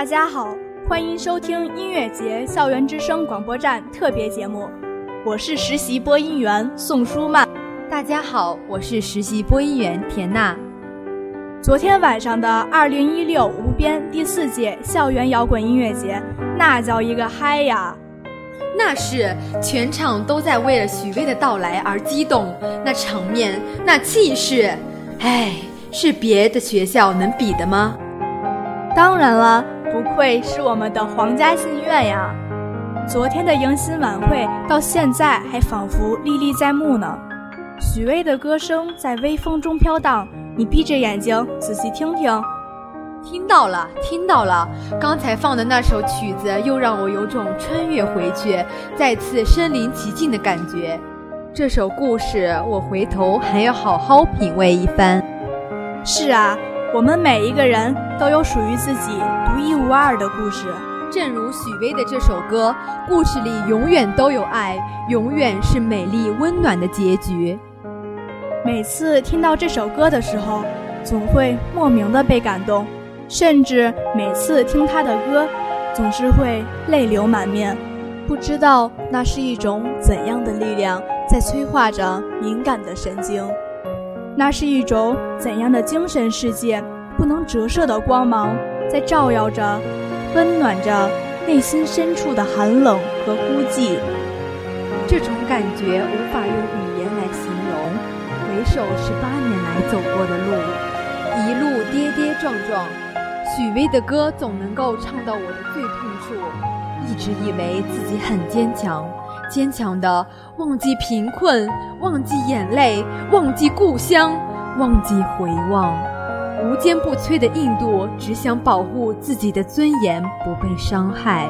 大家好，欢迎收听音乐节校园之声广播站特别节目，我是实习播音员宋舒曼。大家好，我是实习播音员田娜。昨天晚上的二零一六无边第四届校园摇滚音乐节，那叫一个嗨呀！那是全场都在为了许巍的到来而激动，那场面，那气势，哎，是别的学校能比的吗？当然了，不愧是我们的皇家信院呀！昨天的迎新晚会到现在还仿佛历历在目呢。许巍的歌声在微风中飘荡，你闭着眼睛仔细听听。听到了，听到了！刚才放的那首曲子又让我有种穿越回去，再次身临其境的感觉。这首故事，我回头还要好好品味一番。是啊，我们每一个人都有属于自己独一无二的故事。正如许巍的这首歌，故事里永远都有爱，永远是美丽温暖的结局。每次听到这首歌的时候，总会莫名的被感动。甚至每次听他的歌，总是会泪流满面，不知道那是一种怎样的力量在催化着敏感的神经，那是一种怎样的精神世界不能折射的光芒在照耀着，温暖着内心深处的寒冷和孤寂。这种感觉无法用语言来形容。回首十八年来走过的路，一路跌跌撞撞。许巍的歌总能够唱到我的最痛处，一直以为自己很坚强，坚强的忘记贫困，忘记眼泪，忘记故乡，忘记回望，无坚不摧的印度，只想保护自己的尊严不被伤害。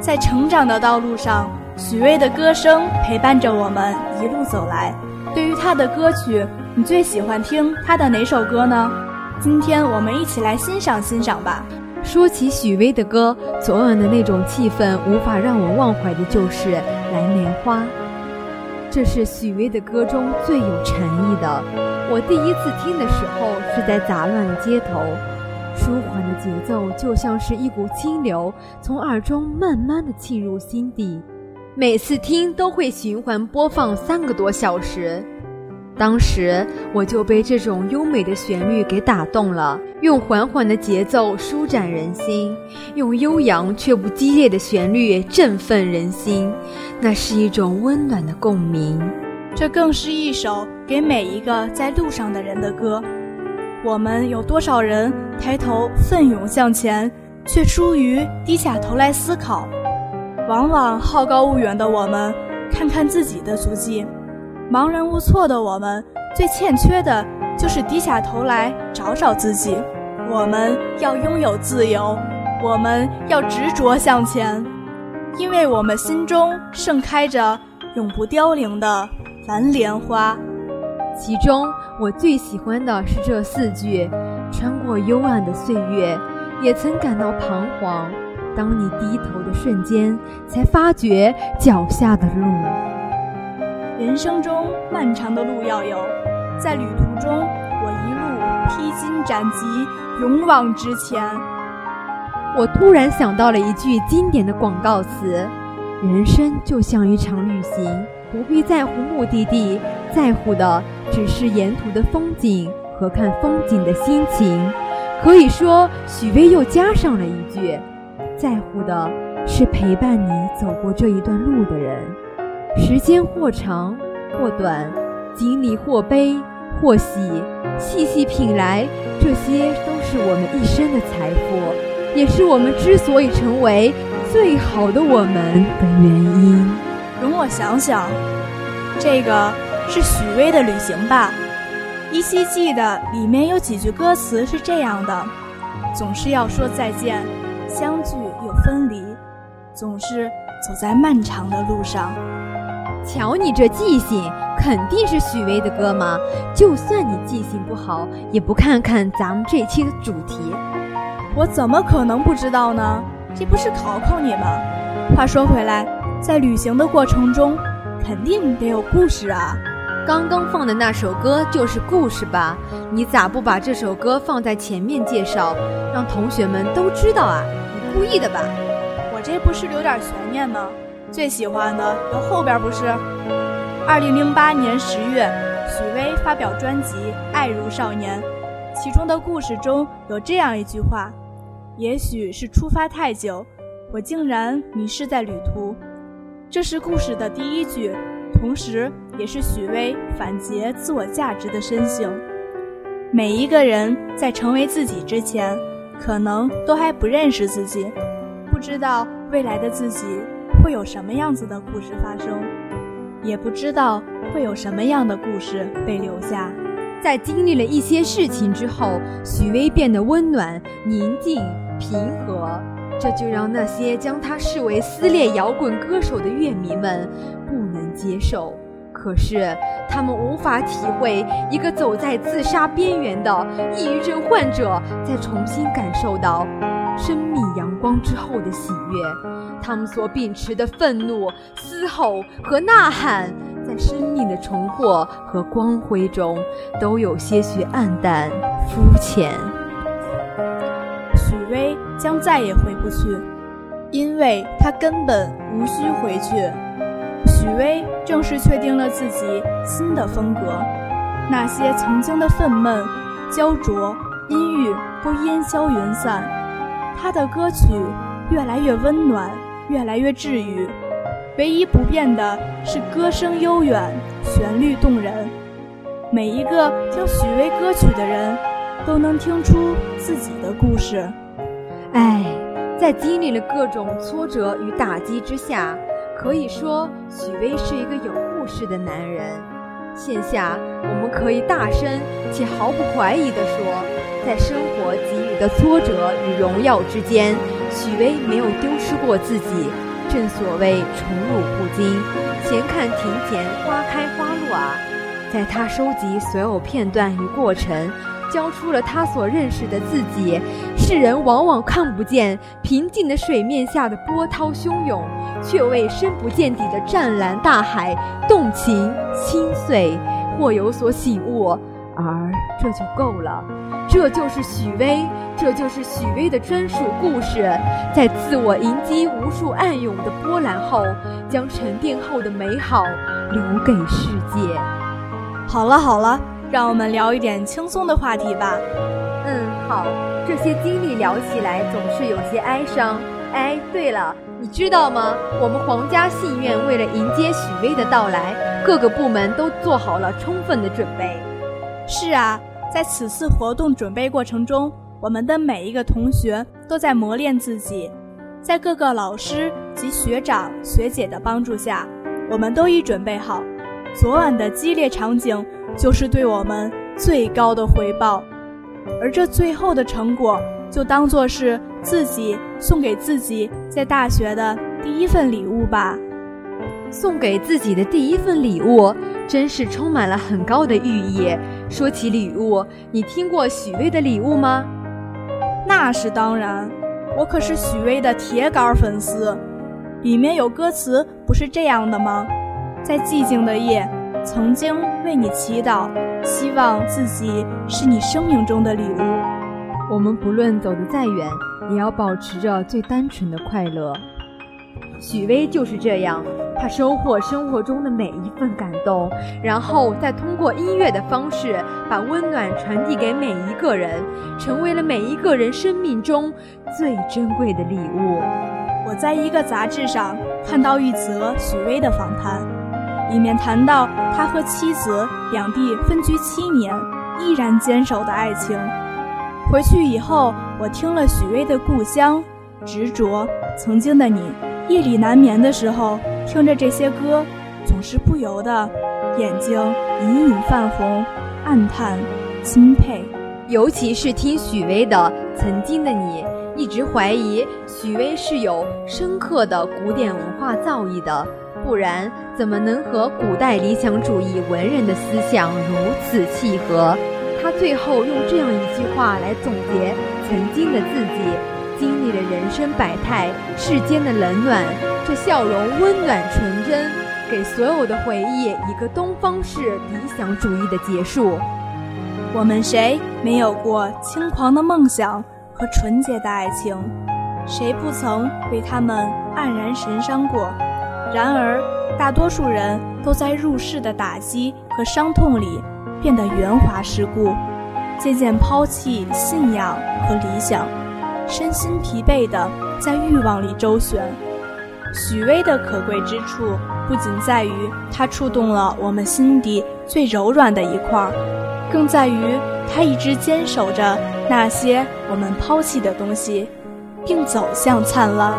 在成长的道路上，许巍的歌声陪伴着我们一路走来。对于他的歌曲，你最喜欢听他的哪首歌呢？今天我们一起来欣赏欣赏吧。说起许巍的歌，昨晚的那种气氛无法让我忘怀的就是《蓝莲花》。这是许巍的歌中最有禅意的。我第一次听的时候是在杂乱的街头，舒缓的节奏就像是一股清流，从耳中慢慢的沁入心底。每次听都会循环播放三个多小时。当时我就被这种优美的旋律给打动了，用缓缓的节奏舒展人心，用悠扬却不激烈的旋律振奋人心，那是一种温暖的共鸣。这更是一首给每一个在路上的人的歌。我们有多少人抬头奋勇向前，却疏于低下头来思考？往往好高骛远的我们，看看自己的足迹。茫然无措的我们，最欠缺的就是低下头来找找自己。我们要拥有自由，我们要执着向前，因为我们心中盛开着永不凋零的蓝莲花。其中我最喜欢的是这四句：穿过幽暗的岁月，也曾感到彷徨。当你低头的瞬间，才发觉脚下的路。人生中漫长的路要有，在旅途中，我一路披荆斩棘，勇往直前。我突然想到了一句经典的广告词：人生就像一场旅行，不必在乎目的地，在乎的只是沿途的风景和看风景的心情。可以说，许巍又加上了一句：在乎的是陪伴你走过这一段路的人。时间或长或短，经历或悲或喜，细细品来，这些都是我们一生的财富，也是我们之所以成为最好的我们的原因。容我想想，这个是许巍的《旅行吧》，依稀记得里面有几句歌词是这样的：总是要说再见，相聚又分离，总是走在漫长的路上。瞧你这记性，肯定是许巍的歌嘛？就算你记性不好，也不看看咱们这期的主题。我怎么可能不知道呢？这不是考考你吗？话说回来，在旅行的过程中，肯定得有故事啊。刚刚放的那首歌就是故事吧？你咋不把这首歌放在前面介绍，让同学们都知道啊？你故意的吧？我这不是留点悬念吗？最喜欢的有后边不是？二零零八年十月，许巍发表专辑《爱如少年》，其中的故事中有这样一句话：“也许是出发太久，我竟然迷失在旅途。”这是故事的第一句，同时也是许巍反诘自我价值的深省。每一个人在成为自己之前，可能都还不认识自己，不知道未来的自己会有什么样子的故事发生，也不知道会有什么样的故事被留下。在经历了一些事情之后，许巍变得温暖、宁静、平和。这就让那些将他视为撕裂摇滚歌手的乐迷们不能接受。可是，他们无法体会一个走在自杀边缘的抑郁症患者在重新感受到生命阳光之后的喜悦。他们所秉持的愤怒、嘶吼和呐喊，在生命的重获和光辉中，都有些许暗淡、肤浅。许巍将再也回不去，因为他根本无需回去。许巍正式确定了自己新的风格，那些曾经的愤懑、焦灼、阴郁都烟消云散。他的歌曲越来越温暖，越来越治愈。唯一不变的是歌声悠远，旋律动人。每一个听许巍歌曲的人。都能听出自己的故事。唉，在经历了各种挫折与打击之下，可以说许巍是一个有故事的男人。现下，我们可以大声且毫不怀疑地说，在生活给予的挫折与荣耀之间，许巍没有丢失过自己。正所谓宠辱不惊，闲看庭前花开花落啊！在他收集所有片段与过程。交出了他所认识的自己，世人往往看不见平静的水面下的波涛汹涌，却为深不见底的湛蓝大海动情心碎，或有所醒悟，而这就够了。这就是许巍，这就是许巍的专属故事，在自我迎击无数暗涌的波澜后，将沉淀后的美好留给世界。好了好了。让我们聊一点轻松的话题吧。嗯，好。这些经历聊起来总是有些哀伤。哎，对了，你知道吗？我们皇家戏院为了迎接许巍的到来，各个部门都做好了充分的准备。是啊，在此次活动准备过程中，我们的每一个同学都在磨练自己。在各个老师及学长学姐的帮助下，我们都已准备好。昨晚的激烈场景。就是对我们最高的回报，而这最后的成果，就当做是自己送给自己在大学的第一份礼物吧。送给自己的第一份礼物，真是充满了很高的寓意。说起礼物，你听过许巍的礼物吗？那是当然，我可是许巍的铁杆粉丝。里面有歌词，不是这样的吗？在寂静的夜。曾经为你祈祷，希望自己是你生命中的礼物。我们不论走得再远，也要保持着最单纯的快乐。许巍就是这样，他收获生活中的每一份感动，然后再通过音乐的方式把温暖传递给每一个人，成为了每一个人生命中最珍贵的礼物。我在一个杂志上看到一则许巍的访谈。里面谈到他和妻子两地分居七年，依然坚守的爱情。回去以后，我听了许巍的《故乡》，执着，曾经的你，夜里难眠的时候，听着这些歌，总是不由得眼睛隐隐泛红，暗叹钦佩。尤其是听许巍的《曾经的你》，一直怀疑许巍是有深刻的古典文化造诣的。不然，怎么能和古代理想主义文人的思想如此契合？他最后用这样一句话来总结曾经的自己：经历了人生百态，世间的冷暖，这笑容温暖纯真，给所有的回忆一个东方式理想主义的结束。我们谁没有过轻狂的梦想和纯洁的爱情？谁不曾为他们黯然神伤过？然而，大多数人都在入世的打击和伤痛里变得圆滑世故，渐渐抛弃信仰和理想，身心疲惫地在欲望里周旋。许巍的可贵之处，不仅在于他触动了我们心底最柔软的一块儿，更在于他一直坚守着那些我们抛弃的东西。并走向灿烂。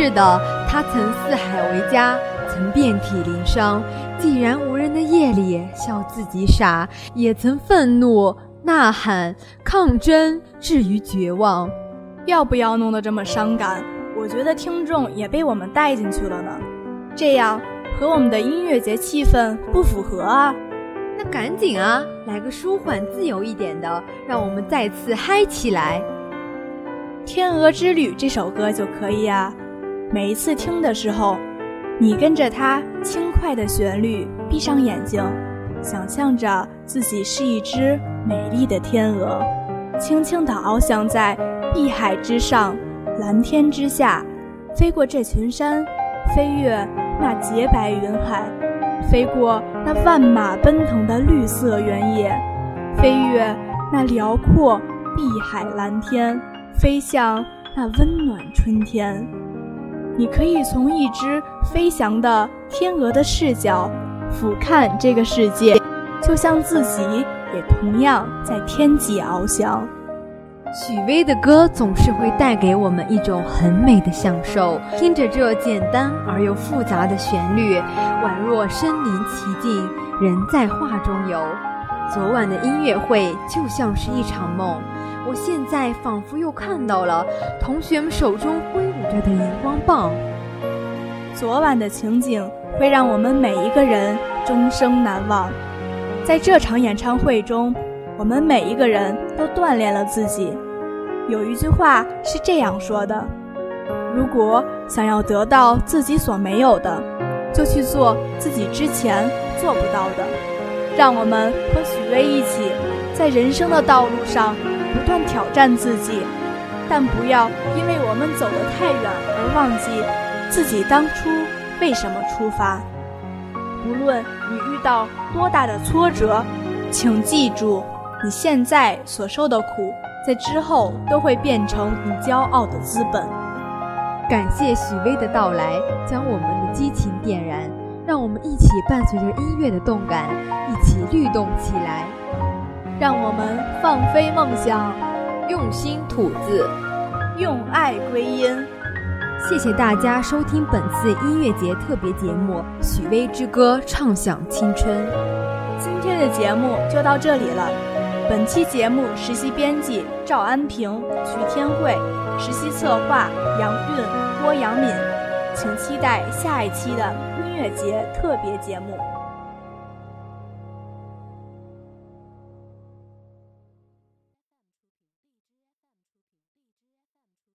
是的，他曾四海为家，曾遍体鳞伤，既然无人的夜里笑自己傻，也曾愤怒呐喊抗争，至于绝望。要不要弄得这么伤感？我觉得听众也被我们带进去了呢，这样和我们的音乐节气氛不符合啊。那赶紧啊，来个舒缓自由一点的，让我们再次嗨起来。《天鹅之旅》这首歌就可以啊，每一次听的时候，你跟着它轻快的旋律，闭上眼睛，想象着自己是一只美丽的天鹅，轻轻地翱翔在碧海之上、蓝天之下，飞过这群山，飞越那洁白云海，飞过那万马奔腾的绿色原野，飞越那辽阔碧海蓝天。飞向那温暖春天，你可以从一只飞翔的天鹅的视角俯瞰这个世界，就像自己也同样在天际翱翔。许巍的歌总是会带给我们一种很美的享受，听着这简单而又复杂的旋律，宛若身临其境，人在画中游。昨晚的音乐会就像是一场梦。我现在仿佛又看到了同学们手中挥舞着的荧光棒。昨晚的情景会让我们每一个人终生难忘。在这场演唱会中，我们每一个人都锻炼了自己。有一句话是这样说的：如果想要得到自己所没有的，就去做自己之前做不到的。让我们和许巍一起，在人生的道路上。不断挑战自己，但不要因为我们走得太远而忘记自己当初为什么出发。无论你遇到多大的挫折，请记住，你现在所受的苦，在之后都会变成你骄傲的资本。感谢许巍的到来，将我们的激情点燃，让我们一起伴随着音乐的动感，一起律动起来。让我们放飞梦想，用心吐字，用爱归音。谢谢大家收听本次音乐节特别节目《许巍之歌》，唱响青春。今天的节目就到这里了。本期节目实习编辑赵安平、徐天慧，实习策划杨韵、郭阳敏。请期待下一期的音乐节特别节目。